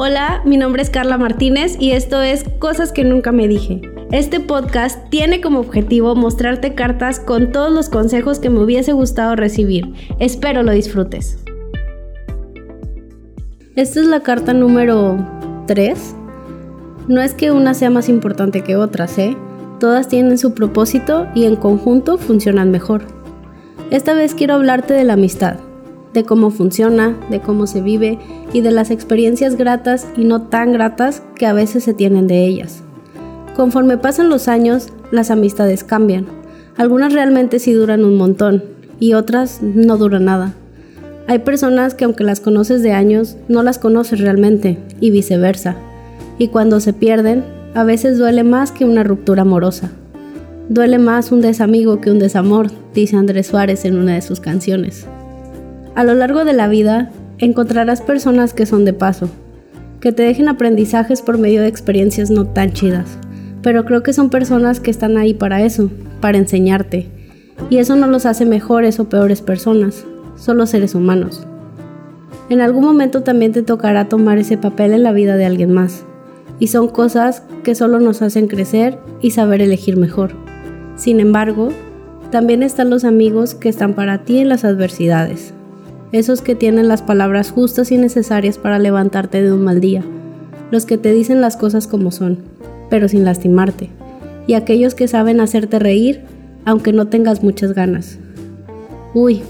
Hola, mi nombre es Carla Martínez y esto es Cosas que nunca me dije. Este podcast tiene como objetivo mostrarte cartas con todos los consejos que me hubiese gustado recibir. Espero lo disfrutes. Esta es la carta número 3. No es que una sea más importante que otras, ¿eh? Todas tienen su propósito y en conjunto funcionan mejor. Esta vez quiero hablarte de la amistad de cómo funciona, de cómo se vive y de las experiencias gratas y no tan gratas que a veces se tienen de ellas. Conforme pasan los años, las amistades cambian. Algunas realmente sí duran un montón y otras no duran nada. Hay personas que aunque las conoces de años, no las conoces realmente y viceversa. Y cuando se pierden, a veces duele más que una ruptura amorosa. Duele más un desamigo que un desamor, dice Andrés Suárez en una de sus canciones. A lo largo de la vida encontrarás personas que son de paso, que te dejen aprendizajes por medio de experiencias no tan chidas, pero creo que son personas que están ahí para eso, para enseñarte, y eso no los hace mejores o peores personas, solo seres humanos. En algún momento también te tocará tomar ese papel en la vida de alguien más, y son cosas que solo nos hacen crecer y saber elegir mejor. Sin embargo, también están los amigos que están para ti en las adversidades, esos que tienen las palabras justas y necesarias para levantarte de un mal día, los que te dicen las cosas como son, pero sin lastimarte, y aquellos que saben hacerte reír aunque no tengas muchas ganas. Uy,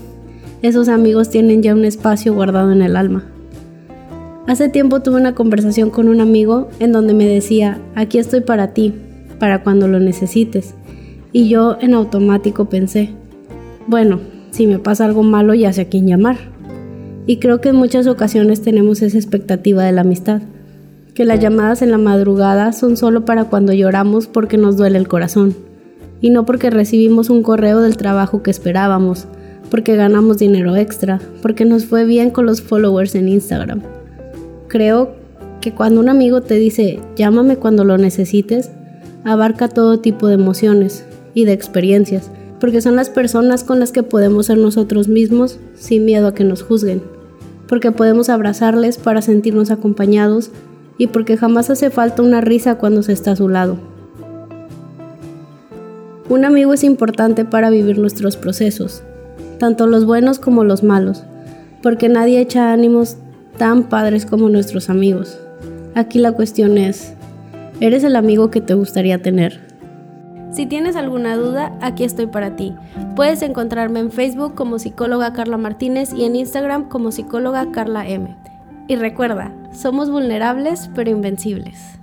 esos amigos tienen ya un espacio guardado en el alma. Hace tiempo tuve una conversación con un amigo en donde me decía, aquí estoy para ti, para cuando lo necesites. Y yo en automático pensé, bueno, si me pasa algo malo ya sé a quién llamar. Y creo que en muchas ocasiones tenemos esa expectativa de la amistad, que las llamadas en la madrugada son solo para cuando lloramos porque nos duele el corazón, y no porque recibimos un correo del trabajo que esperábamos, porque ganamos dinero extra, porque nos fue bien con los followers en Instagram. Creo que cuando un amigo te dice llámame cuando lo necesites, abarca todo tipo de emociones y de experiencias, porque son las personas con las que podemos ser nosotros mismos sin miedo a que nos juzguen, porque podemos abrazarles para sentirnos acompañados y porque jamás hace falta una risa cuando se está a su lado. Un amigo es importante para vivir nuestros procesos, tanto los buenos como los malos, porque nadie echa ánimos tan padres como nuestros amigos. Aquí la cuestión es, ¿eres el amigo que te gustaría tener? Si tienes alguna duda, aquí estoy para ti. Puedes encontrarme en Facebook como psicóloga Carla Martínez y en Instagram como psicóloga Carla M. Y recuerda, somos vulnerables pero invencibles.